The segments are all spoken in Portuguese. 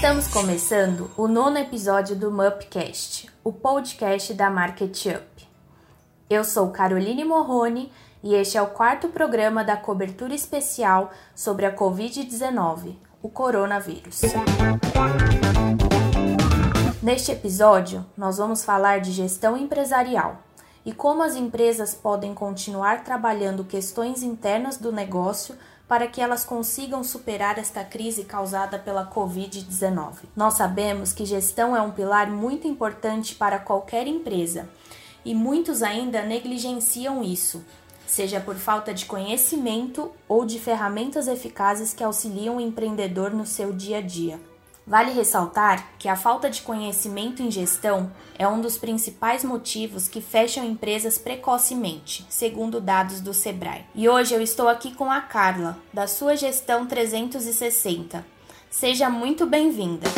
Estamos começando o nono episódio do Mupcast, o podcast da Market Up. Eu sou Caroline Morrone e este é o quarto programa da cobertura especial sobre a Covid-19, o coronavírus. Neste episódio, nós vamos falar de gestão empresarial e como as empresas podem continuar trabalhando questões internas do negócio para que elas consigam superar esta crise causada pela Covid-19. Nós sabemos que gestão é um pilar muito importante para qualquer empresa e muitos ainda negligenciam isso, seja por falta de conhecimento ou de ferramentas eficazes que auxiliam o empreendedor no seu dia a dia. Vale ressaltar que a falta de conhecimento em gestão é um dos principais motivos que fecham empresas precocemente, segundo dados do Sebrae. E hoje eu estou aqui com a Carla, da sua Gestão 360. Seja muito bem-vinda.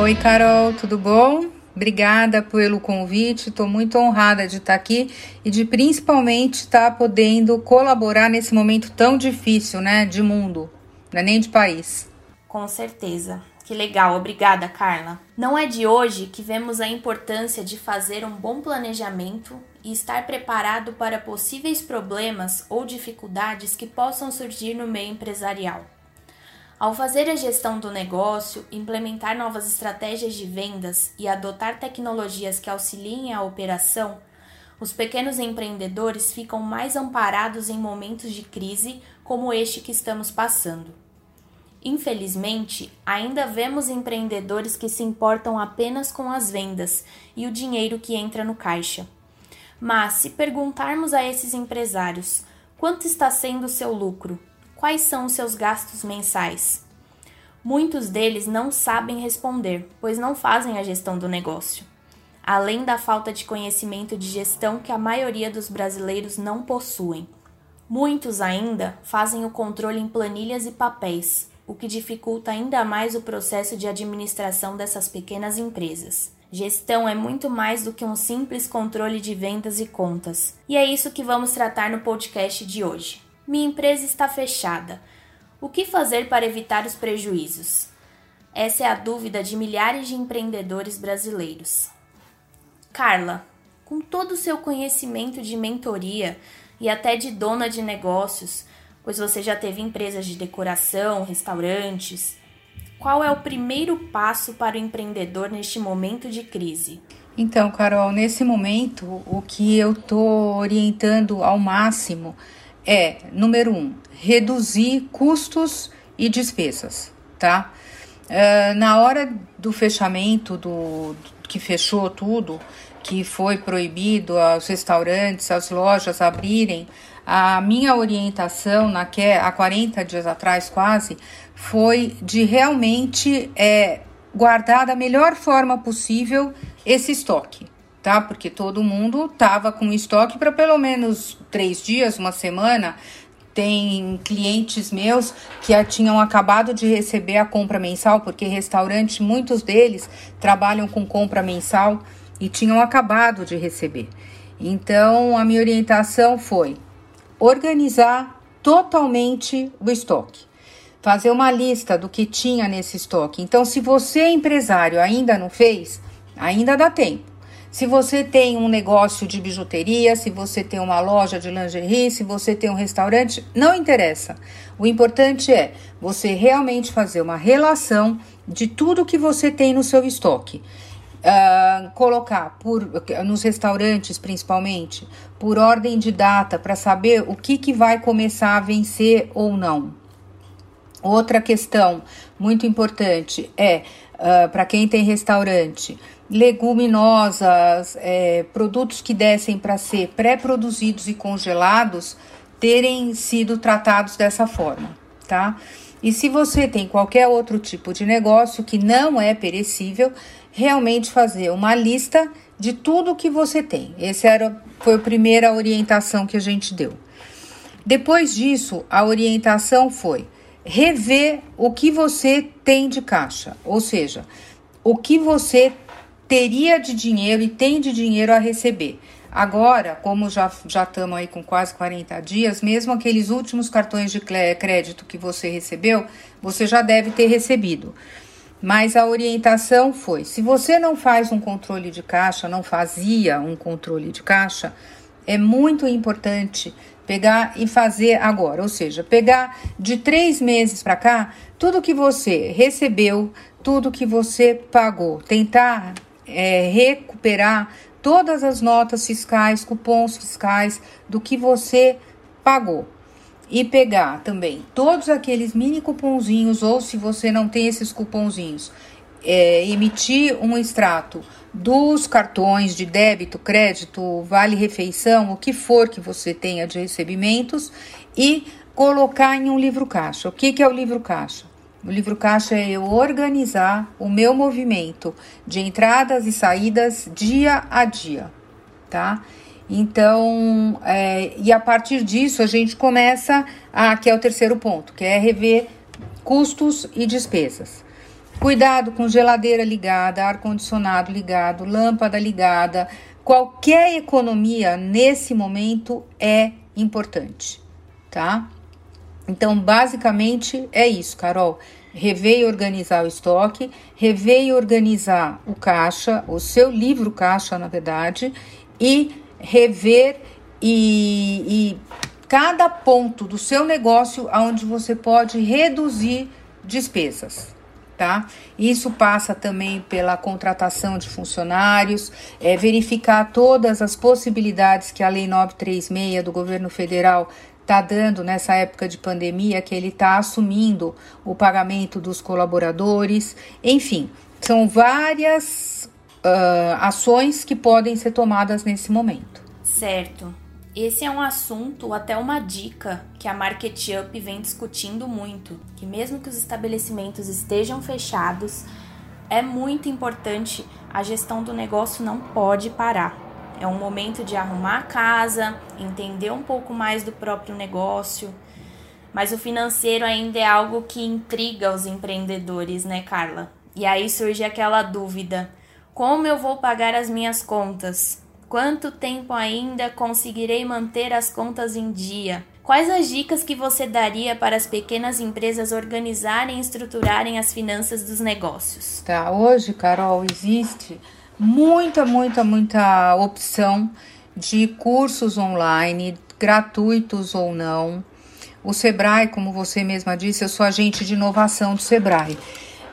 Oi, Carol, tudo bom? Obrigada pelo convite, estou muito honrada de estar aqui e de principalmente estar podendo colaborar nesse momento tão difícil, né, de mundo, não é nem de país. Com certeza. Que legal, obrigada, Carla. Não é de hoje que vemos a importância de fazer um bom planejamento e estar preparado para possíveis problemas ou dificuldades que possam surgir no meio empresarial. Ao fazer a gestão do negócio, implementar novas estratégias de vendas e adotar tecnologias que auxiliem a operação, os pequenos empreendedores ficam mais amparados em momentos de crise como este que estamos passando. Infelizmente, ainda vemos empreendedores que se importam apenas com as vendas e o dinheiro que entra no caixa. Mas, se perguntarmos a esses empresários quanto está sendo o seu lucro, quais são os seus gastos mensais? Muitos deles não sabem responder, pois não fazem a gestão do negócio. Além da falta de conhecimento de gestão que a maioria dos brasileiros não possuem. Muitos ainda fazem o controle em planilhas e papéis, o que dificulta ainda mais o processo de administração dessas pequenas empresas. Gestão é muito mais do que um simples controle de vendas e contas, e é isso que vamos tratar no podcast de hoje. Minha empresa está fechada. O que fazer para evitar os prejuízos? Essa é a dúvida de milhares de empreendedores brasileiros. Carla, com todo o seu conhecimento de mentoria e até de dona de negócios, pois você já teve empresas de decoração, restaurantes, qual é o primeiro passo para o empreendedor neste momento de crise? Então, Carol, nesse momento, o que eu estou orientando ao máximo é, número um, reduzir custos e despesas, tá? Uh, na hora do fechamento, do, do, que fechou tudo, que foi proibido aos restaurantes, as lojas abrirem, a minha orientação naque, há 40 dias atrás quase foi de realmente é, guardar da melhor forma possível esse estoque tá? Porque todo mundo tava com estoque para pelo menos três dias, uma semana. Tem clientes meus que tinham acabado de receber a compra mensal, porque restaurante, muitos deles trabalham com compra mensal e tinham acabado de receber. Então, a minha orientação foi organizar totalmente o estoque. Fazer uma lista do que tinha nesse estoque. Então, se você, empresário, ainda não fez, ainda dá tempo. Se você tem um negócio de bijuteria, se você tem uma loja de lingerie, se você tem um restaurante, não interessa. O importante é você realmente fazer uma relação de tudo que você tem no seu estoque. Uh, colocar por nos restaurantes principalmente por ordem de data para saber o que, que vai começar a vencer ou não. Outra questão muito importante é uh, para quem tem restaurante leguminosas, é, produtos que dessem para ser pré-produzidos e congelados, terem sido tratados dessa forma, tá? E se você tem qualquer outro tipo de negócio que não é perecível, realmente fazer uma lista de tudo que você tem. Essa era, foi a primeira orientação que a gente deu. Depois disso, a orientação foi rever o que você tem de caixa, ou seja, o que você teria de dinheiro e tem de dinheiro a receber. Agora, como já já estamos aí com quase 40 dias, mesmo aqueles últimos cartões de crédito que você recebeu, você já deve ter recebido. Mas a orientação foi: se você não faz um controle de caixa, não fazia um controle de caixa, é muito importante pegar e fazer agora, ou seja, pegar de três meses para cá tudo que você recebeu, tudo que você pagou, tentar é, recuperar todas as notas fiscais, cupons fiscais do que você pagou. E pegar também todos aqueles mini cuponzinhos, ou se você não tem esses cuponzinhos, é, emitir um extrato dos cartões de débito, crédito, vale refeição, o que for que você tenha de recebimentos e colocar em um livro caixa. O que, que é o livro caixa? O livro caixa é eu organizar o meu movimento de entradas e saídas dia a dia, tá? Então, é, e a partir disso a gente começa a, que é o terceiro ponto, que é rever custos e despesas. Cuidado com geladeira ligada, ar-condicionado ligado, lâmpada ligada. Qualquer economia nesse momento é importante, tá? Então, basicamente é isso, Carol. Rever e organizar o estoque, rever e organizar o caixa, o seu livro caixa, na verdade, e rever e, e cada ponto do seu negócio onde você pode reduzir despesas. Tá? Isso passa também pela contratação de funcionários, é, verificar todas as possibilidades que a Lei 936 do governo federal está dando nessa época de pandemia, que ele está assumindo o pagamento dos colaboradores, enfim, são várias uh, ações que podem ser tomadas nesse momento. Certo. Esse é um assunto, até uma dica, que a Market Up vem discutindo muito, que mesmo que os estabelecimentos estejam fechados, é muito importante, a gestão do negócio não pode parar. É um momento de arrumar a casa, entender um pouco mais do próprio negócio. Mas o financeiro ainda é algo que intriga os empreendedores, né, Carla? E aí surge aquela dúvida: como eu vou pagar as minhas contas? Quanto tempo ainda conseguirei manter as contas em dia? Quais as dicas que você daria para as pequenas empresas organizarem e estruturarem as finanças dos negócios? Tá, hoje, Carol, existe muita, muita, muita opção de cursos online, gratuitos ou não. O Sebrae, como você mesma disse, eu sou agente de inovação do Sebrae.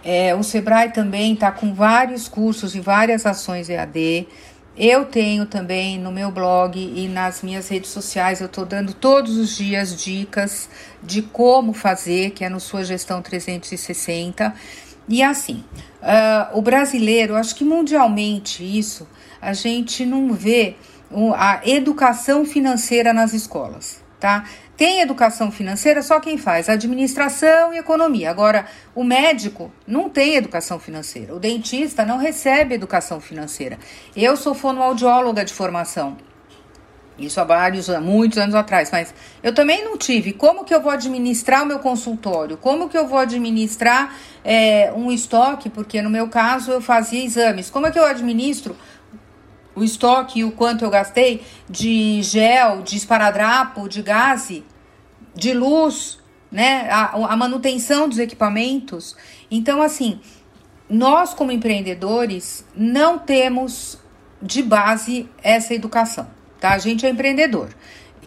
É, o Sebrae também está com vários cursos e várias ações EAD. Eu tenho também no meu blog e nas minhas redes sociais, eu estou dando todos os dias dicas de como fazer, que é no Sua Gestão 360. E assim, uh, o brasileiro, acho que mundialmente isso, a gente não vê a educação financeira nas escolas, tá? Tem educação financeira só quem faz administração e economia. Agora, o médico não tem educação financeira, o dentista não recebe educação financeira. Eu sou fonoaudióloga de formação. Isso há vários, há muitos anos atrás, mas eu também não tive. Como que eu vou administrar o meu consultório? Como que eu vou administrar é, um estoque? Porque no meu caso eu fazia exames. Como é que eu administro o estoque e o quanto eu gastei de gel, de esparadrapo, de gás, de luz, né? A, a manutenção dos equipamentos. Então, assim, nós como empreendedores não temos de base essa educação tá? A gente é empreendedor.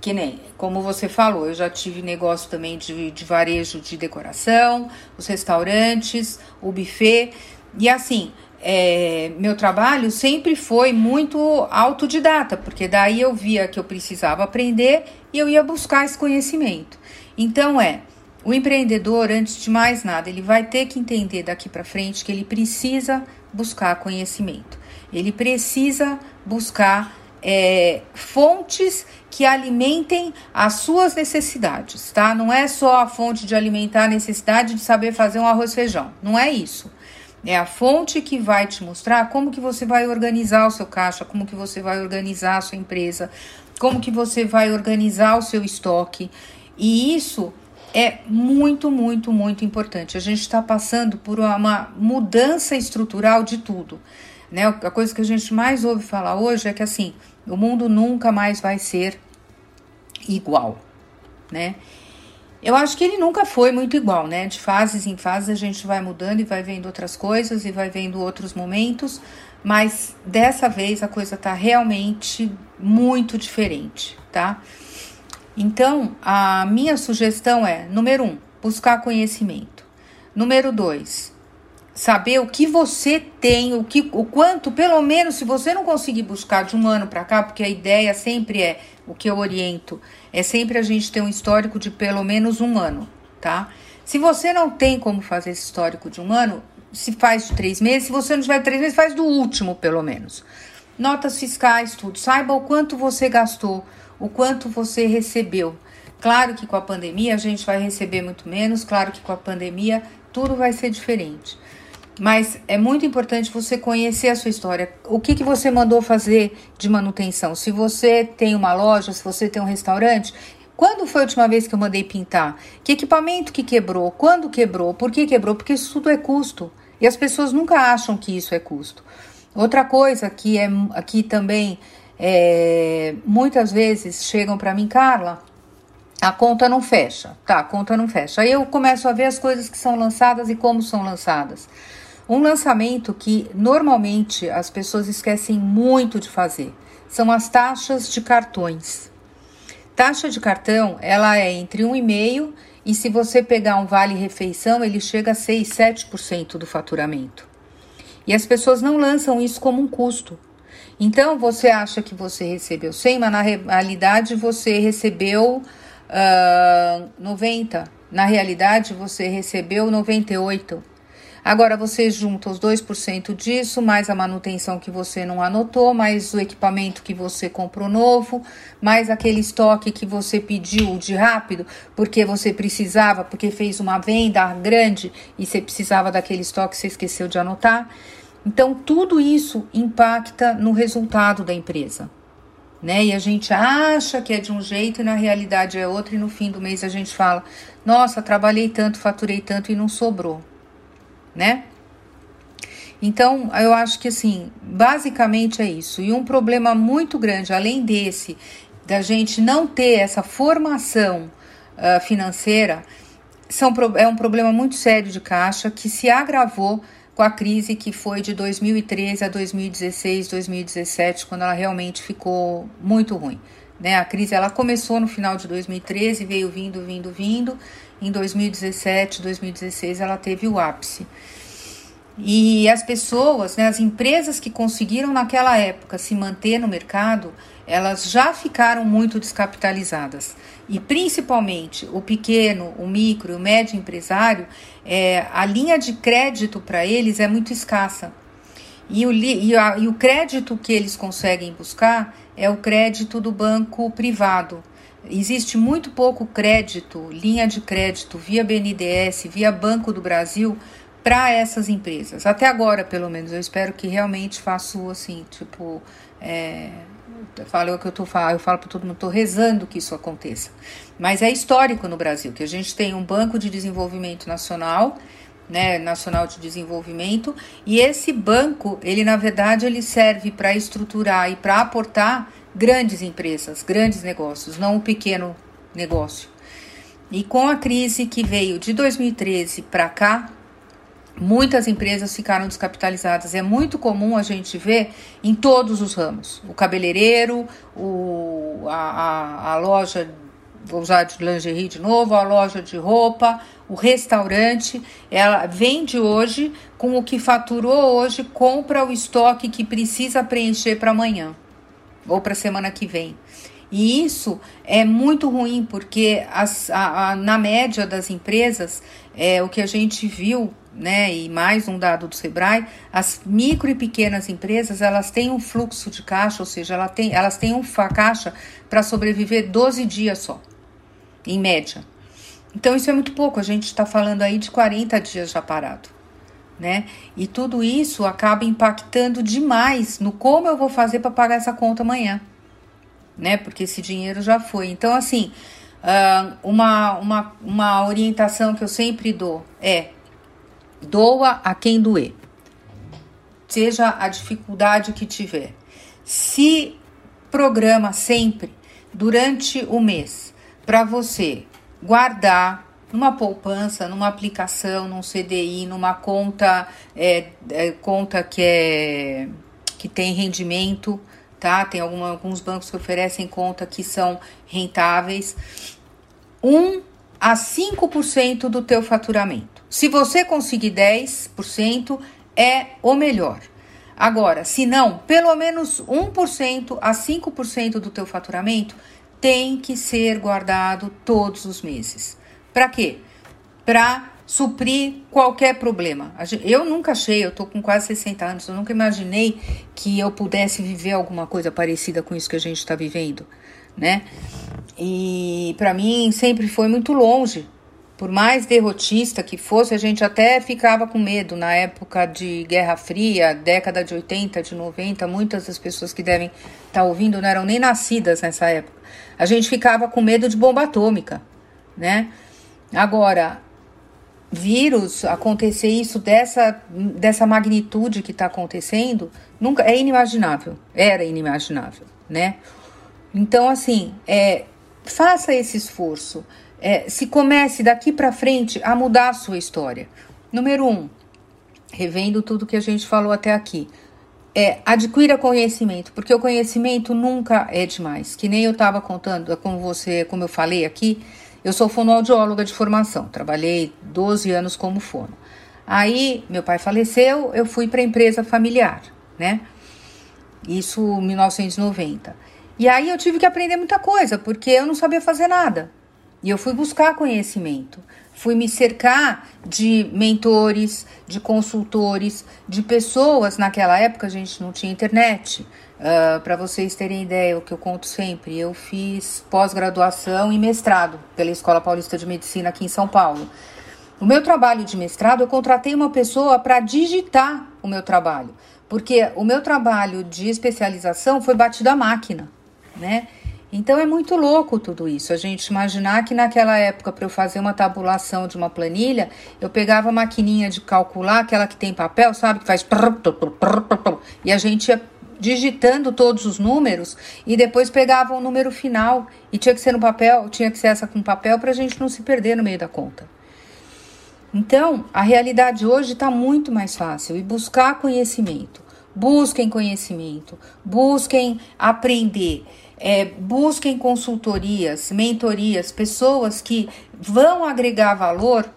Que nem, como você falou, eu já tive negócio também de, de varejo de decoração, os restaurantes, o buffet. E assim, é, meu trabalho sempre foi muito autodidata, porque daí eu via que eu precisava aprender e eu ia buscar esse conhecimento. Então é, o empreendedor, antes de mais nada, ele vai ter que entender daqui para frente que ele precisa buscar conhecimento. Ele precisa buscar é, fontes que alimentem as suas necessidades, tá? Não é só a fonte de alimentar a necessidade de saber fazer um arroz feijão, não é isso. É a fonte que vai te mostrar como que você vai organizar o seu caixa, como que você vai organizar a sua empresa, como que você vai organizar o seu estoque. E isso é muito, muito, muito importante. A gente está passando por uma mudança estrutural de tudo. Né? A coisa que a gente mais ouve falar hoje é que assim, o mundo nunca mais vai ser igual, né? Eu acho que ele nunca foi muito igual, né? De fases em fases a gente vai mudando e vai vendo outras coisas e vai vendo outros momentos, mas dessa vez a coisa tá realmente muito diferente, tá? Então, a minha sugestão é: número um, buscar conhecimento. Número dois, saber o que você tem, o que, o quanto, pelo menos, se você não conseguir buscar de um ano para cá, porque a ideia sempre é o que eu oriento, é sempre a gente ter um histórico de pelo menos um ano, tá? Se você não tem como fazer esse histórico de um ano, se faz de três meses, se você não tiver três meses, faz do último, pelo menos. Notas fiscais, tudo. Saiba o quanto você gastou, o quanto você recebeu. Claro que com a pandemia a gente vai receber muito menos, claro que com a pandemia tudo vai ser diferente. Mas é muito importante você conhecer a sua história. O que, que você mandou fazer de manutenção? Se você tem uma loja, se você tem um restaurante, quando foi a última vez que eu mandei pintar? Que equipamento que quebrou? Quando quebrou? Por que quebrou? Porque isso tudo é custo. E as pessoas nunca acham que isso é custo. Outra coisa que é aqui também é, muitas vezes chegam para mim, Carla, a conta não fecha. Tá, a conta não fecha. Aí eu começo a ver as coisas que são lançadas e como são lançadas. Um lançamento que normalmente as pessoas esquecem muito de fazer são as taxas de cartões. Taxa de cartão, ela é entre 1,5% e se você pegar um vale refeição, ele chega a 6, 7% do faturamento. E as pessoas não lançam isso como um custo. Então você acha que você recebeu 100, mas na realidade você recebeu uh, ah, 90. Na realidade você recebeu 98. Agora você junta os 2% disso, mais a manutenção que você não anotou, mais o equipamento que você comprou novo, mais aquele estoque que você pediu de rápido, porque você precisava, porque fez uma venda grande e você precisava daquele estoque, você esqueceu de anotar. Então, tudo isso impacta no resultado da empresa. Né? E a gente acha que é de um jeito e na realidade é outro, e no fim do mês a gente fala: Nossa, trabalhei tanto, faturei tanto e não sobrou né? Então, eu acho que assim, basicamente é isso. E um problema muito grande, além desse, da gente não ter essa formação uh, financeira, são, é um problema muito sério de caixa que se agravou com a crise que foi de 2013 a 2016, 2017, quando ela realmente ficou muito ruim. Né? A crise ela começou no final de 2013, veio vindo, vindo, vindo. Em 2017, 2016, ela teve o ápice. E as pessoas, né, as empresas que conseguiram naquela época se manter no mercado, elas já ficaram muito descapitalizadas. E principalmente o pequeno, o micro, o médio empresário, é, a linha de crédito para eles é muito escassa. E o, e, a, e o crédito que eles conseguem buscar é o crédito do banco privado. Existe muito pouco crédito, linha de crédito via BNDES, via Banco do Brasil, para essas empresas. Até agora, pelo menos, eu espero que realmente faço assim, tipo, é, eu falo o que eu tô falando, eu falo para todo mundo, estou rezando que isso aconteça. Mas é histórico no Brasil que a gente tem um banco de desenvolvimento nacional né, Nacional de Desenvolvimento, e esse banco, ele na verdade ele serve para estruturar e para aportar grandes empresas, grandes negócios, não um pequeno negócio. E com a crise que veio de 2013 para cá, muitas empresas ficaram descapitalizadas. É muito comum a gente ver em todos os ramos: o cabeleireiro, o, a, a, a loja vou usar de lingerie de novo, a loja de roupa, o restaurante, ela vende hoje com o que faturou hoje, compra o estoque que precisa preencher para amanhã ou para a semana que vem. E isso é muito ruim, porque as, a, a, na média das empresas, é, o que a gente viu, né, e mais um dado do Sebrae, as micro e pequenas empresas, elas têm um fluxo de caixa, ou seja, ela tem, elas têm uma caixa para sobreviver 12 dias só em média. Então isso é muito pouco, a gente está falando aí de 40 dias já parado. Né? E tudo isso acaba impactando demais no como eu vou fazer para pagar essa conta amanhã, né? Porque esse dinheiro já foi. Então, assim, uma, uma, uma orientação que eu sempre dou é doa a quem doer. seja a dificuldade que tiver. Se programa sempre durante o mês para você guardar numa poupança, numa aplicação, num CDI, numa conta, é, é, conta que é que tem rendimento, tá? Tem alguma, alguns bancos que oferecem conta que são rentáveis. 1 a 5% do teu faturamento. Se você conseguir 10%, é o melhor. Agora, se não, pelo menos 1% a 5% do teu faturamento tem que ser guardado todos os meses. Para quê? Para suprir qualquer problema. Eu nunca achei, eu tô com quase 60 anos, eu nunca imaginei que eu pudesse viver alguma coisa parecida com isso que a gente está vivendo, né? E para mim sempre foi muito longe. Por mais derrotista que fosse, a gente até ficava com medo na época de Guerra Fria, década de 80, de 90, muitas das pessoas que devem estar tá ouvindo não eram nem nascidas nessa época. A gente ficava com medo de bomba atômica, né? Agora, vírus acontecer isso dessa, dessa magnitude que está acontecendo, nunca é inimaginável. Era inimaginável, né? Então, assim, é, faça esse esforço. É, se comece daqui para frente a mudar a sua história. Número um, revendo tudo que a gente falou até aqui. É, adquira conhecimento, porque o conhecimento nunca é demais. Que nem eu estava contando com você, como eu falei aqui, eu sou fonoaudióloga de formação, trabalhei 12 anos como fono. Aí meu pai faleceu, eu fui para a empresa familiar, né? Isso em 1990. E aí eu tive que aprender muita coisa, porque eu não sabia fazer nada. E eu fui buscar conhecimento, fui me cercar de mentores, de consultores, de pessoas. Naquela época a gente não tinha internet, Uh, ah, Para vocês terem ideia, o que eu conto sempre, eu fiz pós-graduação e mestrado pela Escola Paulista de Medicina aqui em São Paulo. O meu trabalho de mestrado, eu contratei uma pessoa para digitar o meu trabalho, porque o meu trabalho de especialização foi batido à máquina, né? Então é muito louco tudo isso. A gente imaginar que naquela época, para eu fazer uma tabulação de uma planilha, eu pegava a maquininha de calcular, aquela que tem papel, sabe? Que faz. E a gente ia digitando todos os números e depois pegava o número final e tinha que ser no papel, tinha que ser essa com papel para a gente não se perder no meio da conta. Então, a realidade hoje está muito mais fácil e buscar conhecimento. Busquem conhecimento, busquem aprender, é, busquem consultorias, mentorias, pessoas que vão agregar valor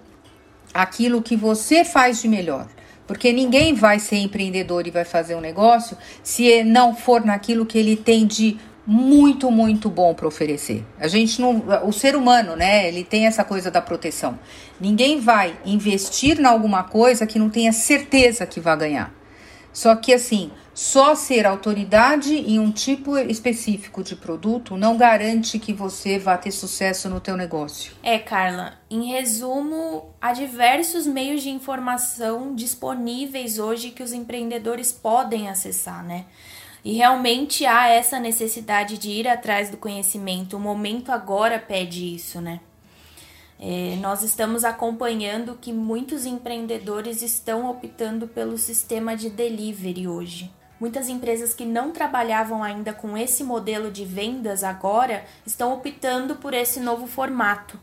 àquilo que você faz de melhor. Porque ninguém vai ser empreendedor e vai fazer um negócio se não for naquilo que ele tem de muito, muito bom para oferecer. A gente não, o ser humano, né, ele tem essa coisa da proteção. Ninguém vai investir em alguma coisa que não tenha certeza que vai ganhar. Só que assim, só ser autoridade em um tipo específico de produto não garante que você vá ter sucesso no teu negócio. É, Carla, em resumo, há diversos meios de informação disponíveis hoje que os empreendedores podem acessar, né? E realmente há essa necessidade de ir atrás do conhecimento. O momento agora pede isso, né? É, nós estamos acompanhando que muitos empreendedores estão optando pelo sistema de delivery hoje. Muitas empresas que não trabalhavam ainda com esse modelo de vendas agora estão optando por esse novo formato.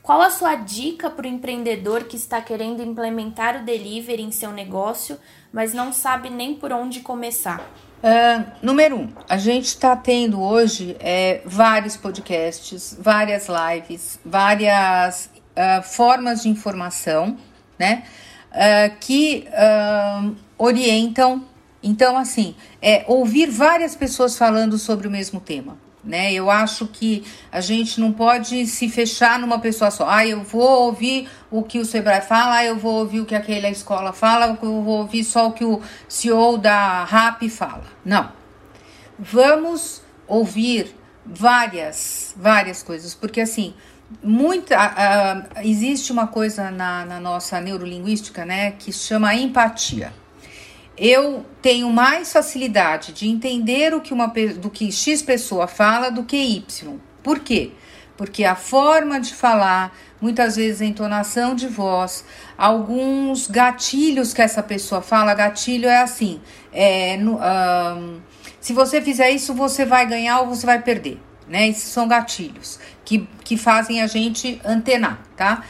Qual a sua dica para o empreendedor que está querendo implementar o delivery em seu negócio, mas não sabe nem por onde começar? Uh, número um, a gente está tendo hoje é, vários podcasts, várias lives, várias uh, formas de informação, né? Uh, que orientam então, assim, é ouvir várias pessoas falando sobre o mesmo tema. Né? Eu acho que a gente não pode se fechar numa pessoa só. Ah, eu vou ouvir o que o Sebrae fala, ah, eu vou ouvir o que aquela escola fala, eu vou ouvir só o que o CEO da RAP fala. Não. Vamos ouvir várias, várias coisas, porque assim, muita uh, existe uma coisa na, na nossa neurolinguística, né, que chama empatia eu tenho mais facilidade de entender o que uma do que X pessoa fala do que Y. Por quê? porque a forma de falar, muitas vezes a entonação de voz, alguns gatilhos que essa pessoa fala, gatilho é assim, é, no, um, se você fizer isso, você vai ganhar ou você vai perder, né? Esses são gatilhos que, que fazem a gente antenar, tá?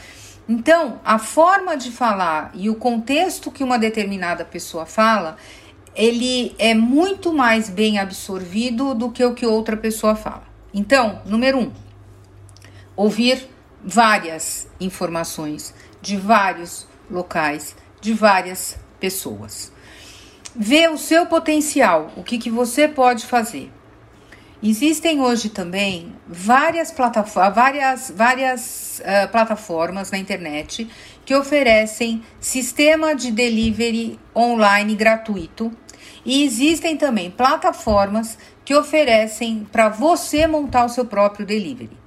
Então, a forma de falar e o contexto que uma determinada pessoa fala, ele é muito mais bem absorvido do que o que outra pessoa fala. Então, número um, ouvir várias informações de vários locais, de várias pessoas. Ver o seu potencial, o que, que você pode fazer. Existem hoje também várias, plataformas, várias, várias uh, plataformas na internet que oferecem sistema de delivery online gratuito e existem também plataformas que oferecem para você montar o seu próprio delivery.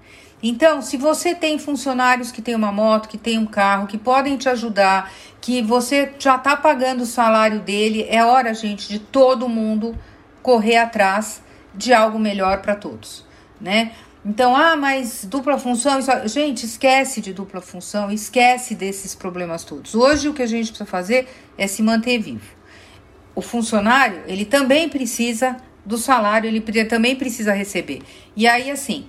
Então, se você tem funcionários que têm uma moto, que tem um carro, que podem te ajudar, que você já está pagando o salário dele, é hora, gente, de todo mundo correr atrás de algo melhor para todos, né? Então, ah, mas dupla função, isso... gente, esquece de dupla função, esquece desses problemas todos. Hoje o que a gente precisa fazer é se manter vivo. O funcionário, ele também precisa do salário, ele também precisa receber. E aí, assim,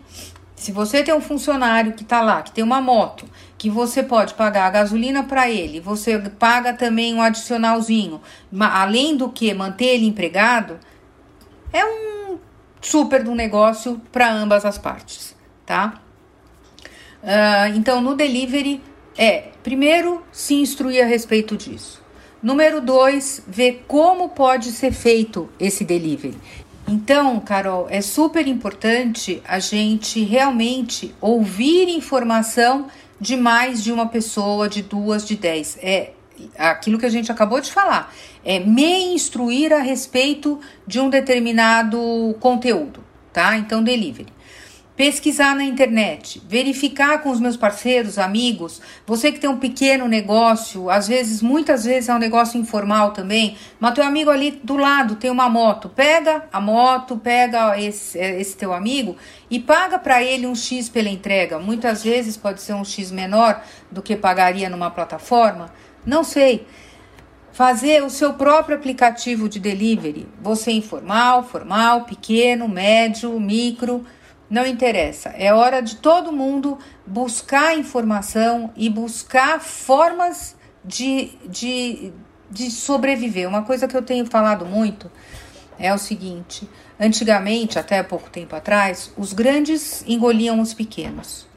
se você tem um funcionário que está lá, que tem uma moto, que você pode pagar a gasolina para ele, você paga também um adicionalzinho, além do que manter ele empregado, é um super do negócio para ambas as partes, tá? Uh, então, no delivery, é primeiro se instruir a respeito disso. Número dois, ver como pode ser feito esse delivery. Então, Carol, é super importante a gente realmente ouvir informação de mais de uma pessoa, de duas, de dez. É aquilo que a gente acabou de falar, é me instruir a respeito de um determinado conteúdo, tá? Então, delivery. Pesquisar na internet, verificar com os meus parceiros, amigos, você que tem um pequeno negócio, às vezes, muitas vezes é um negócio informal também, mas teu amigo ali do lado tem uma moto, pega a moto, pega esse, esse teu amigo e paga para ele um X pela entrega. Muitas vezes pode ser um X menor do que pagaria numa plataforma, não sei. Fazer o seu próprio aplicativo de delivery. Você informal, formal, pequeno, médio, micro, não interessa. É hora de todo mundo buscar informação e buscar formas de, de, de sobreviver. Uma coisa que eu tenho falado muito é o seguinte: antigamente, até pouco tempo atrás, os grandes engoliam os pequenos.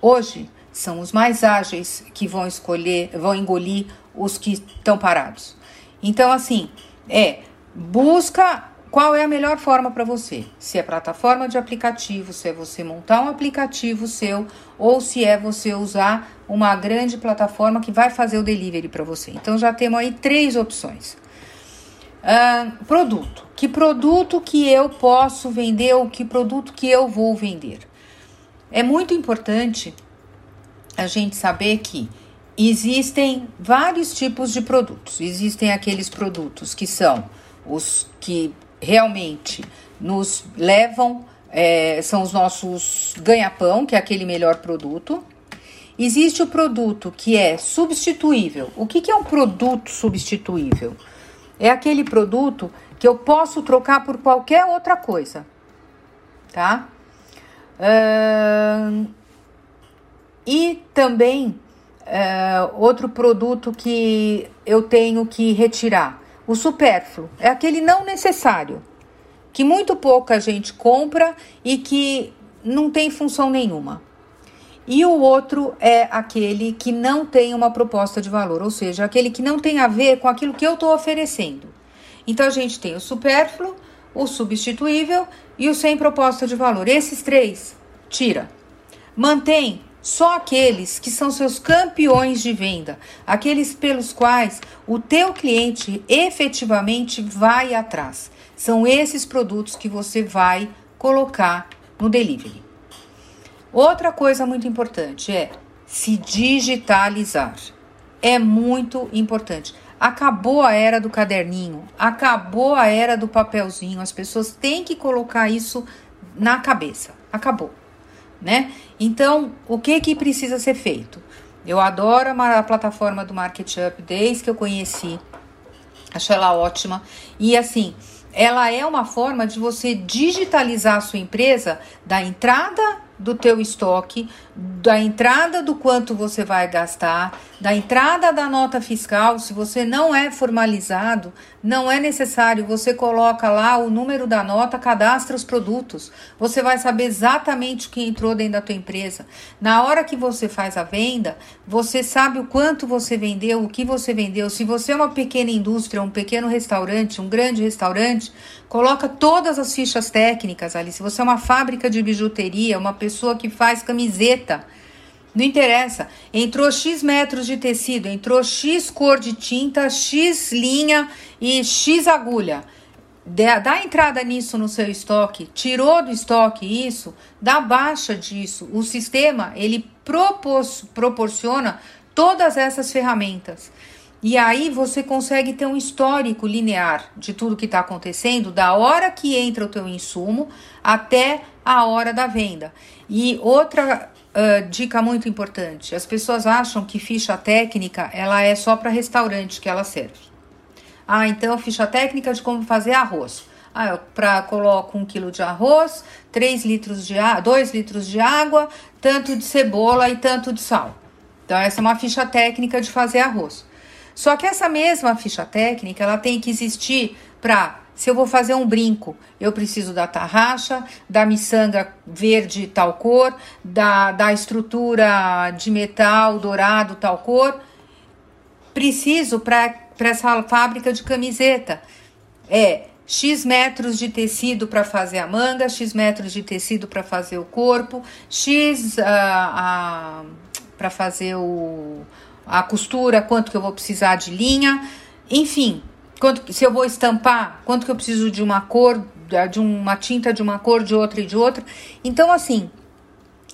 Hoje, são os mais ágeis que vão escolher, vão engolir os que estão parados. Então, assim, é busca qual é a melhor forma para você. Se é plataforma de aplicativo, se é você montar um aplicativo seu, ou se é você usar uma grande plataforma que vai fazer o delivery para você. Então já temos aí três opções. Uh, produto. Que produto que eu posso vender ou que produto que eu vou vender? É muito importante a gente saber que existem vários tipos de produtos. Existem aqueles produtos que são os que realmente nos levam, é, são os nossos ganha-pão, que é aquele melhor produto. Existe o produto que é substituível. O que, que é um produto substituível? É aquele produto que eu posso trocar por qualquer outra coisa, tá? Uh, e também é, outro produto que eu tenho que retirar, o supérfluo, é aquele não necessário, que muito pouca gente compra e que não tem função nenhuma. E o outro é aquele que não tem uma proposta de valor, ou seja, aquele que não tem a ver com aquilo que eu estou oferecendo. Então a gente tem o supérfluo, o substituível e o sem proposta de valor. Esses três, tira. Mantém só aqueles que são seus campeões de venda, aqueles pelos quais o teu cliente efetivamente vai atrás. São esses produtos que você vai colocar no delivery. Outra coisa muito importante é se digitalizar. É muito importante. Acabou a era do caderninho, acabou a era do papelzinho. As pessoas têm que colocar isso na cabeça. Acabou. Né? Então, o que que precisa ser feito? Eu adoro a plataforma do Market Up desde que eu conheci. Acho ela ótima. E assim, ela é uma forma de você digitalizar a sua empresa da entrada do teu estoque, da entrada do quanto você vai gastar, da entrada da nota fiscal, se você não é formalizado, não é necessário, você coloca lá o número da nota, cadastra os produtos. Você vai saber exatamente o que entrou dentro da tua empresa. Na hora que você faz a venda, você sabe o quanto você vendeu, o que você vendeu. Se você é uma pequena indústria, um pequeno restaurante, um grande restaurante, coloca todas as fichas técnicas ali. Se você é uma fábrica de bijuteria, uma pessoa que faz camiseta, não interessa. Entrou X metros de tecido, entrou X cor de tinta, X linha e X agulha. Dá entrada nisso no seu estoque, tirou do estoque isso, dá baixa disso. O sistema ele propor proporciona todas essas ferramentas. E aí você consegue ter um histórico linear de tudo que está acontecendo, da hora que entra o teu insumo até a hora da venda. E outra uh, dica muito importante: as pessoas acham que ficha técnica ela é só para restaurante que ela serve. Ah, então ficha técnica de como fazer arroz. Ah, eu pra, coloco um quilo de arroz, 3 litros de 2 litros de água, tanto de cebola e tanto de sal. Então, essa é uma ficha técnica de fazer arroz. Só que essa mesma ficha técnica, ela tem que existir para se eu vou fazer um brinco, eu preciso da tarraxa, da miçanga verde tal cor, da, da estrutura de metal dourado tal cor. Preciso para essa fábrica de camiseta. É X metros de tecido para fazer a manga, X metros de tecido para fazer o corpo, X uh, uh, para fazer o, a costura, quanto que eu vou precisar de linha, enfim, quanto, se eu vou estampar, quanto que eu preciso de uma cor, de uma tinta de uma cor, de outra e de outra. Então, assim,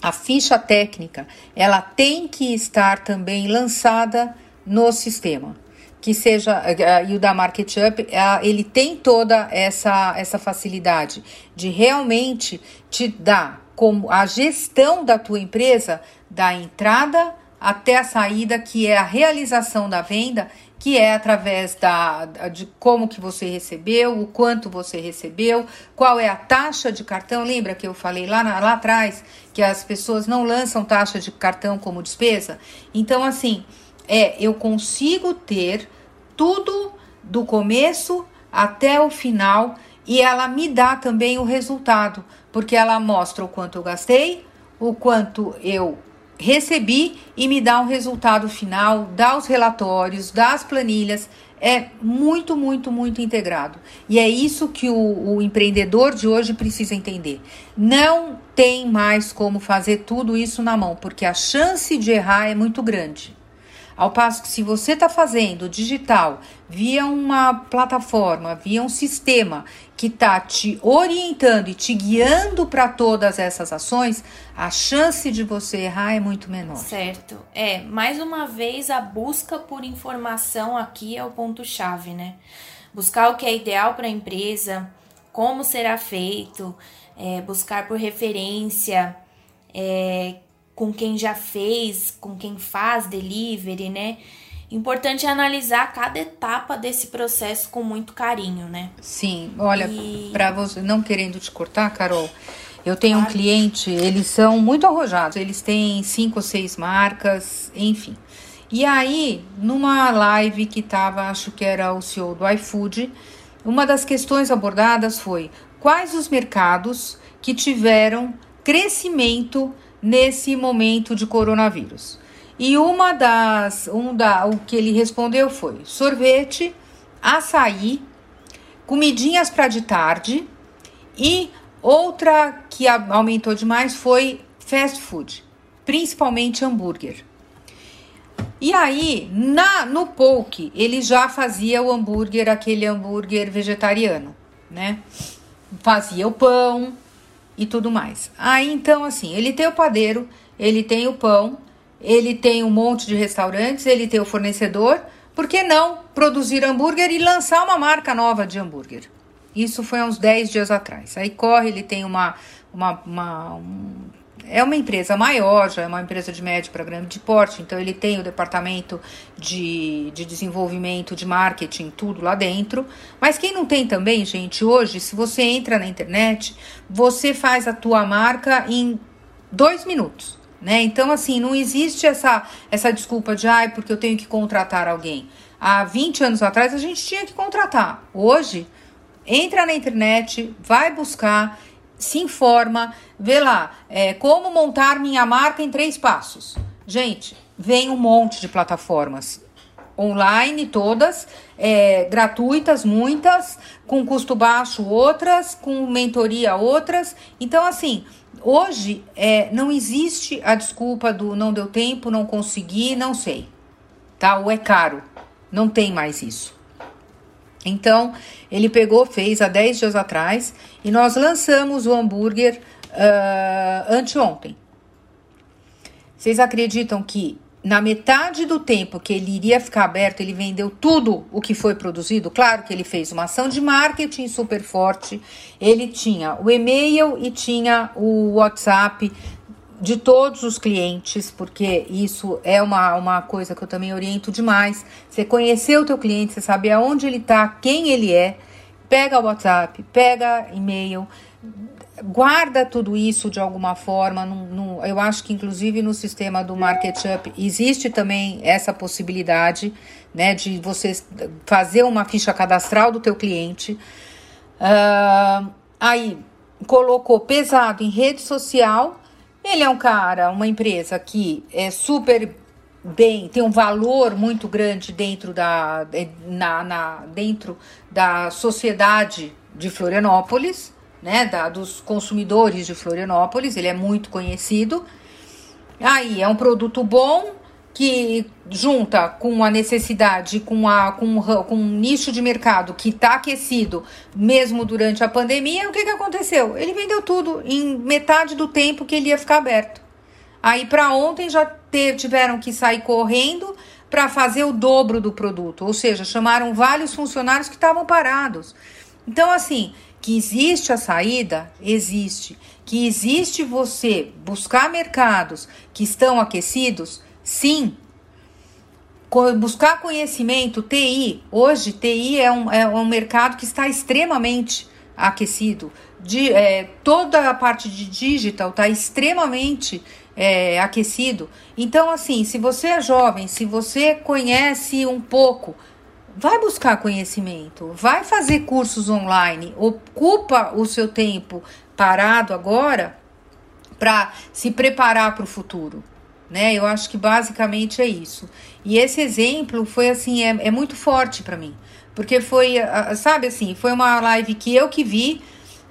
a ficha técnica, ela tem que estar também lançada no sistema. Que seja, eh, e o da Market Up, ele tem toda essa, essa facilidade de realmente te dar como a gestão da tua empresa da entrada até a saída, que é a realização da venda, que é através da, de como que você recebeu, o quanto você recebeu, qual é a taxa de cartão. Lembra que eu falei lá, na, lá atrás que as pessoas não lançam taxa de cartão como despesa? Então, assim, é, eu consigo ter tudo do começo até o final e ela me dá também o resultado, porque ela mostra o quanto eu gastei, o quanto eu recebi e me dá um resultado final, dá os relatórios, dá as planilhas. É muito, muito, muito integrado. E é isso que o, o empreendedor de hoje precisa entender. Não tem mais como fazer tudo isso na mão, porque a chance de errar é muito grande. Ao passo que se você está fazendo digital via uma plataforma, via um sistema que está te orientando e te guiando para todas essas ações, a chance de você errar é muito menor. Certo. É, mais uma vez a busca por informação aqui é o ponto chave, né? Buscar o que é ideal para a empresa, como será feito, é, buscar por referência, é, com quem já fez, com quem faz delivery, né? Importante é analisar cada etapa desse processo com muito carinho, né? Sim, olha, e... para você não querendo te cortar, Carol, eu tenho claro. um cliente, eles são muito arrojados, eles têm cinco ou seis marcas, enfim. E aí, numa live que tava, acho que era o CEO do iFood, uma das questões abordadas foi quais os mercados que tiveram crescimento nesse momento de coronavírus. E uma das, um da, o que ele respondeu foi sorvete, açaí, comidinhas para de tarde e outra que aumentou demais foi fast food, principalmente hambúrguer. E aí, na no poke, ele já fazia o hambúrguer, aquele hambúrguer vegetariano, né? Fazia o pão, e tudo mais. Aí então, assim, ele tem o padeiro, ele tem o pão, ele tem um monte de restaurantes, ele tem o fornecedor. Por que não produzir hambúrguer e lançar uma marca nova de hambúrguer? Isso foi há uns 10 dias atrás. Aí corre, ele tem uma, uma, uma um, é uma empresa maior, já é uma empresa de médio para grande porte, então ele tem o departamento de, de desenvolvimento, de marketing, tudo lá dentro. Mas quem não tem também, gente, hoje, se você entra na internet, você faz a tua marca em dois minutos. Né? Então, assim, não existe essa, essa desculpa de, ai, porque eu tenho que contratar alguém. Há 20 anos atrás a gente tinha que contratar. Hoje, entra na internet, vai buscar se informa, vê lá, é, como montar minha marca em três passos. Gente, vem um monte de plataformas online, todas, é, gratuitas, muitas, com custo baixo, outras, com mentoria, outras. Então, assim, hoje é, não existe a desculpa do não deu tempo, não consegui, não sei, tá? Ou é caro. Não tem mais isso. Então, ele pegou, fez há 10 dias atrás e nós lançamos o hambúrguer uh, anteontem. Vocês acreditam que na metade do tempo que ele iria ficar aberto, ele vendeu tudo o que foi produzido? Claro que ele fez uma ação de marketing super forte. Ele tinha o e-mail e tinha o WhatsApp de todos os clientes, porque isso é uma, uma coisa que eu também oriento demais. Você conhecer o teu cliente, você saber aonde ele está, quem ele é, pega o WhatsApp, pega e-mail, guarda tudo isso de alguma forma. Eu acho que inclusive no sistema do Market Up existe também essa possibilidade, né, de você fazer uma ficha cadastral do teu cliente. Uh, aí colocou pesado em rede social ele é um cara, uma empresa que é super bem, tem um valor muito grande dentro da, na, na, dentro da sociedade de Florianópolis, né, da, dos consumidores de Florianópolis, ele é muito conhecido. Aí é um produto bom, que junta com a necessidade, com, a, com, com um nicho de mercado que está aquecido mesmo durante a pandemia, o que, que aconteceu? Ele vendeu tudo em metade do tempo que ele ia ficar aberto. Aí para ontem já tiveram que sair correndo para fazer o dobro do produto, ou seja, chamaram vários funcionários que estavam parados. Então, assim, que existe a saída, existe. Que existe você buscar mercados que estão aquecidos, Sim, buscar conhecimento, TI. Hoje, TI é um, é um mercado que está extremamente aquecido. De, é, toda a parte de digital está extremamente é, aquecido. Então, assim, se você é jovem, se você conhece um pouco, vai buscar conhecimento, vai fazer cursos online, ocupa o seu tempo parado agora para se preparar para o futuro né? Eu acho que basicamente é isso. E esse exemplo foi assim, é, é muito forte para mim. Porque foi, sabe assim, foi uma live que eu que vi,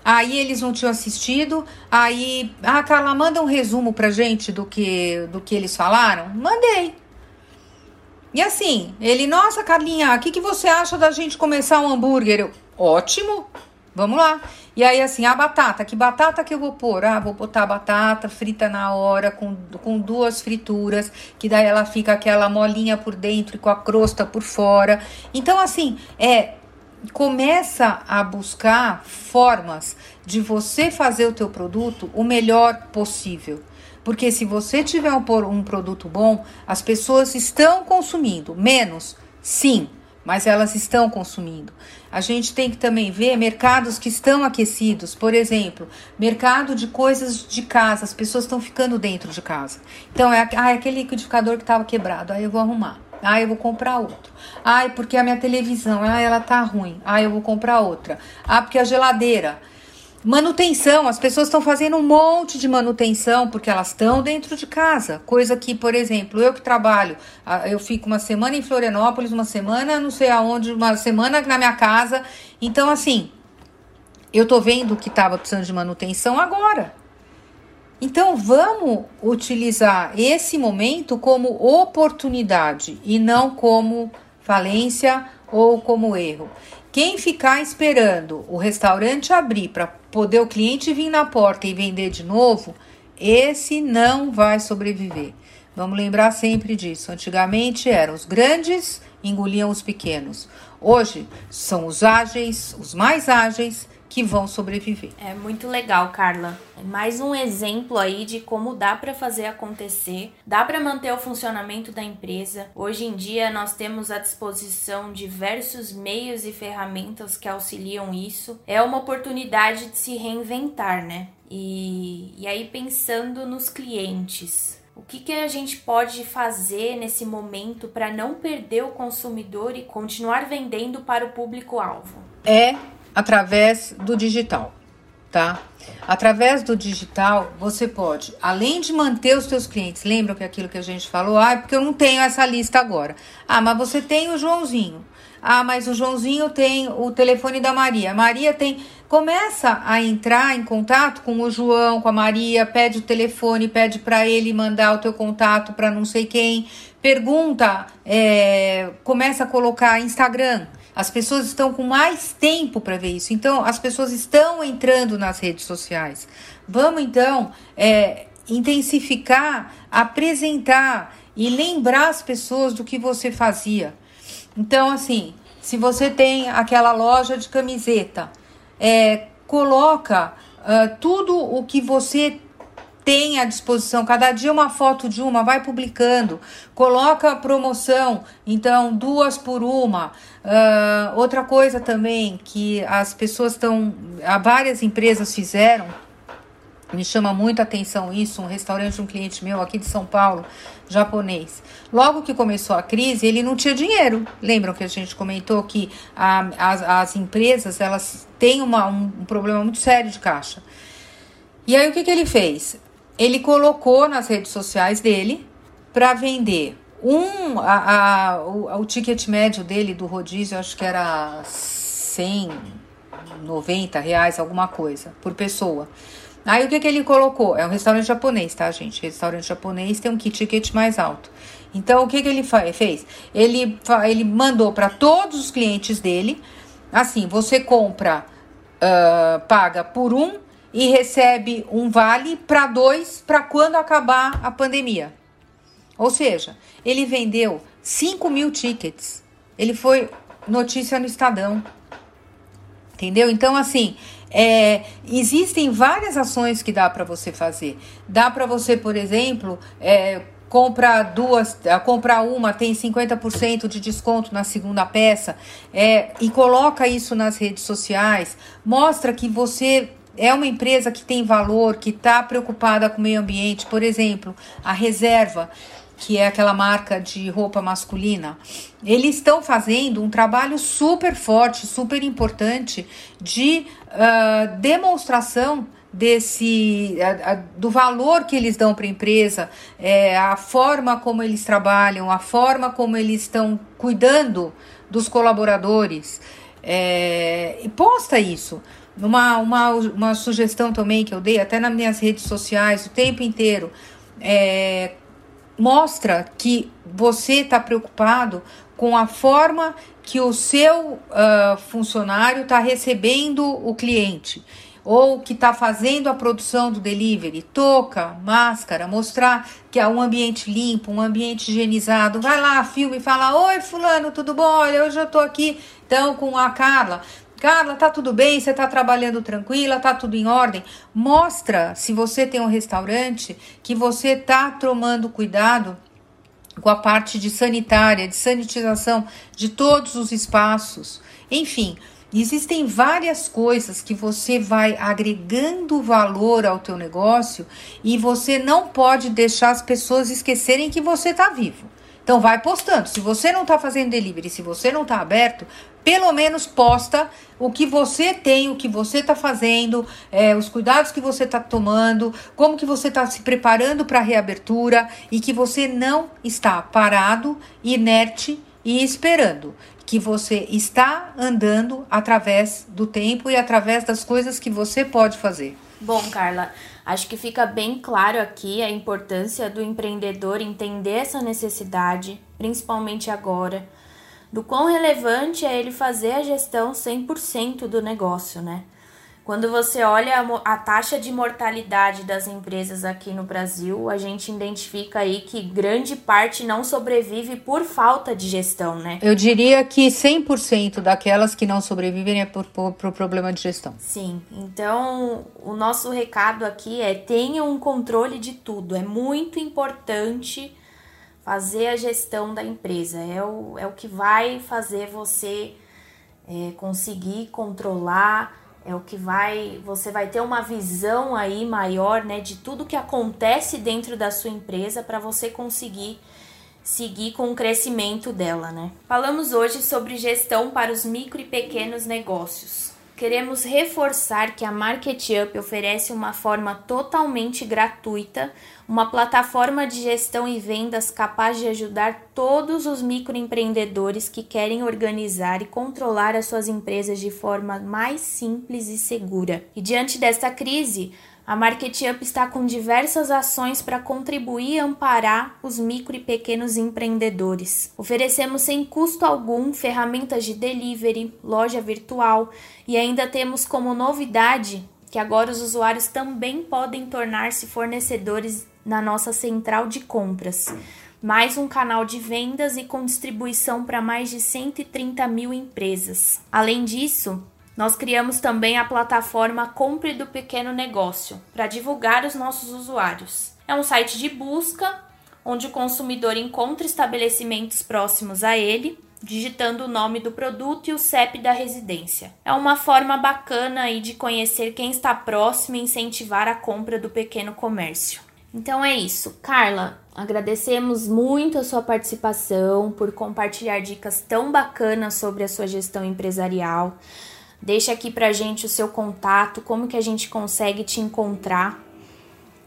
aí eles não tinham assistido, aí, ah, Carla, manda um resumo pra gente do que, do que eles falaram. Mandei. E assim, ele, nossa, Carlinha, o que, que você acha da gente começar um hambúrguer? Eu, ótimo, vamos lá. E aí, assim, a batata, que batata que eu vou pôr? Ah, vou botar batata frita na hora, com, com duas frituras, que daí ela fica aquela molinha por dentro e com a crosta por fora. Então, assim, é. Começa a buscar formas de você fazer o teu produto o melhor possível. Porque se você tiver um, um produto bom, as pessoas estão consumindo menos, sim, mas elas estão consumindo. A gente tem que também ver mercados que estão aquecidos, por exemplo, mercado de coisas de casa, as pessoas estão ficando dentro de casa. Então, é, ah, é aquele liquidificador que estava quebrado, aí eu vou arrumar. Ah, eu vou comprar outro. Ah, porque a minha televisão, ah, ela tá ruim. Ah, eu vou comprar outra. Ah, porque a geladeira Manutenção, as pessoas estão fazendo um monte de manutenção porque elas estão dentro de casa. Coisa que, por exemplo, eu que trabalho, eu fico uma semana em Florianópolis, uma semana não sei aonde, uma semana na minha casa. Então, assim, eu tô vendo que estava precisando de manutenção agora. Então, vamos utilizar esse momento como oportunidade e não como falência ou como erro. Quem ficar esperando o restaurante abrir para poder o cliente vir na porta e vender de novo, esse não vai sobreviver. Vamos lembrar sempre disso. Antigamente eram os grandes engoliam os pequenos. Hoje são os ágeis, os mais ágeis, que vão sobreviver. É muito legal, Carla. Mais um exemplo aí de como dá para fazer acontecer, dá para manter o funcionamento da empresa. Hoje em dia nós temos à disposição diversos meios e ferramentas que auxiliam isso. É uma oportunidade de se reinventar, né? E, e aí pensando nos clientes, o que, que a gente pode fazer nesse momento para não perder o consumidor e continuar vendendo para o público-alvo? É através do digital, tá? Através do digital, você pode, além de manter os seus clientes, lembra que aquilo que a gente falou, ah, é porque eu não tenho essa lista agora. Ah, mas você tem o Joãozinho. Ah, mas o Joãozinho tem o telefone da Maria. Maria tem. Começa a entrar em contato com o João, com a Maria, pede o telefone, pede para ele mandar o teu contato para não sei quem. Pergunta, é, começa a colocar Instagram. As pessoas estão com mais tempo para ver isso. Então, as pessoas estão entrando nas redes sociais. Vamos, então, é, intensificar, apresentar e lembrar as pessoas do que você fazia. Então, assim, se você tem aquela loja de camiseta, é, coloca uh, tudo o que você tem à disposição, cada dia uma foto de uma, vai publicando, coloca promoção, então duas por uma. Uh, outra coisa também que as pessoas estão, várias empresas fizeram, me chama muita atenção isso, um restaurante, um cliente meu aqui de São Paulo, japonês. Logo que começou a crise, ele não tinha dinheiro. Lembram que a gente comentou que a, as, as empresas, elas têm uma, um, um problema muito sério de caixa. E aí o que, que ele fez? Ele colocou nas redes sociais dele para vender. Um a, a, o, o, ticket médio dele do rodízio acho que era 190 reais alguma coisa por pessoa. Aí o que que ele colocou? É um restaurante japonês tá gente? Restaurante japonês tem um ticket mais alto. Então o que que ele fez? Ele ele mandou para todos os clientes dele assim você compra uh, paga por um e recebe um vale para dois para quando acabar a pandemia. Ou seja, ele vendeu 5 mil tickets. Ele foi notícia no Estadão. Entendeu? Então, assim, é, existem várias ações que dá para você fazer. Dá para você, por exemplo, é, comprar duas, comprar uma, tem 50% de desconto na segunda peça, é, e coloca isso nas redes sociais, mostra que você é uma empresa que tem valor, que está preocupada com o meio ambiente, por exemplo, a Reserva, que é aquela marca de roupa masculina, eles estão fazendo um trabalho super forte, super importante de uh, demonstração desse uh, uh, do valor que eles dão para a empresa, é, a forma como eles trabalham, a forma como eles estão cuidando dos colaboradores. É, e posta isso. Uma, uma, uma sugestão também que eu dei, até nas minhas redes sociais, o tempo inteiro, é, mostra que você está preocupado com a forma que o seu uh, funcionário está recebendo o cliente ou que está fazendo a produção do delivery, toca, máscara, mostrar que é um ambiente limpo, um ambiente higienizado. Vai lá, filme, fala: Oi, Fulano, tudo bom? Olha, hoje eu estou aqui então com a Carla. Carla, tá tudo bem? Você tá trabalhando tranquila? Tá tudo em ordem? Mostra, se você tem um restaurante, que você tá tomando cuidado com a parte de sanitária, de sanitização de todos os espaços. Enfim, existem várias coisas que você vai agregando valor ao teu negócio e você não pode deixar as pessoas esquecerem que você está vivo. Então vai postando. Se você não está fazendo delivery, se você não está aberto, pelo menos posta o que você tem, o que você está fazendo, é, os cuidados que você está tomando, como que você está se preparando para a reabertura e que você não está parado, inerte e esperando. Que você está andando através do tempo e através das coisas que você pode fazer. Bom, Carla, acho que fica bem claro aqui a importância do empreendedor entender essa necessidade, principalmente agora do quão relevante é ele fazer a gestão 100% do negócio, né? Quando você olha a, a, taxa de mortalidade das empresas aqui no Brasil, a gente identifica aí que grande parte não sobrevive por falta de gestão, né? Eu diria que 100% daquelas que não sobrevivem é por, por, por, problema de gestão. Sim, então o nosso recado aqui é tenha um controle de tudo. É muito importante fazer a gestão da empresa. É o, é o que vai fazer você é, conseguir controlar é o que vai você vai ter uma visão aí maior né de tudo que acontece dentro da sua empresa para você conseguir seguir com o crescimento dela né falamos hoje sobre gestão para os micro e pequenos negócios queremos reforçar que a Market Up oferece uma forma totalmente gratuita uma plataforma de gestão e vendas capaz de ajudar todos os microempreendedores que querem organizar e controlar as suas empresas de forma mais simples e segura. E diante desta crise, a Market Up está com diversas ações para contribuir e amparar os micro e pequenos empreendedores. Oferecemos sem custo algum ferramentas de delivery, loja virtual e ainda temos como novidade que agora os usuários também podem tornar-se fornecedores na nossa central de compras, mais um canal de vendas e com distribuição para mais de 130 mil empresas. Além disso, nós criamos também a plataforma Compre do Pequeno Negócio para divulgar os nossos usuários. É um site de busca onde o consumidor encontra estabelecimentos próximos a ele, digitando o nome do produto e o CEP da residência. É uma forma bacana aí de conhecer quem está próximo e incentivar a compra do pequeno comércio. Então é isso. Carla, agradecemos muito a sua participação por compartilhar dicas tão bacanas sobre a sua gestão empresarial. Deixa aqui pra gente o seu contato, como que a gente consegue te encontrar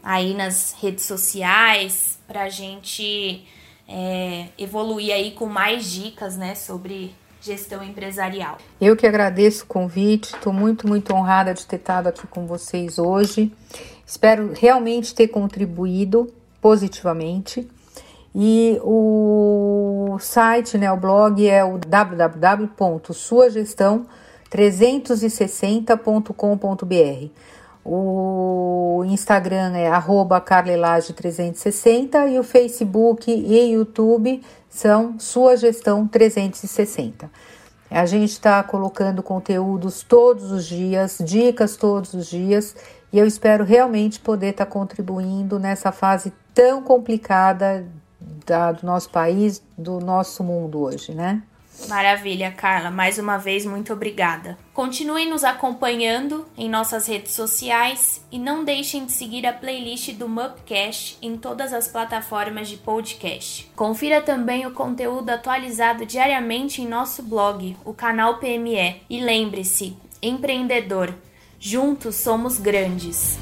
aí nas redes sociais pra gente é, evoluir aí com mais dicas, né, sobre gestão empresarial. Eu que agradeço o convite, estou muito, muito honrada de ter estado aqui com vocês hoje. Espero realmente ter contribuído positivamente. E o site, né, o blog é o www.suagestão360.com.br. O Instagram é carlelage360 e o Facebook e YouTube são Sua Gestão 360. A gente está colocando conteúdos todos os dias, dicas todos os dias e eu espero realmente poder estar tá contribuindo nessa fase tão complicada da, do nosso país, do nosso mundo hoje, né? Maravilha, Carla. Mais uma vez, muito obrigada. Continuem nos acompanhando em nossas redes sociais e não deixem de seguir a playlist do Mupcast em todas as plataformas de podcast. Confira também o conteúdo atualizado diariamente em nosso blog, o canal PME. E lembre-se, empreendedor, Juntos somos grandes.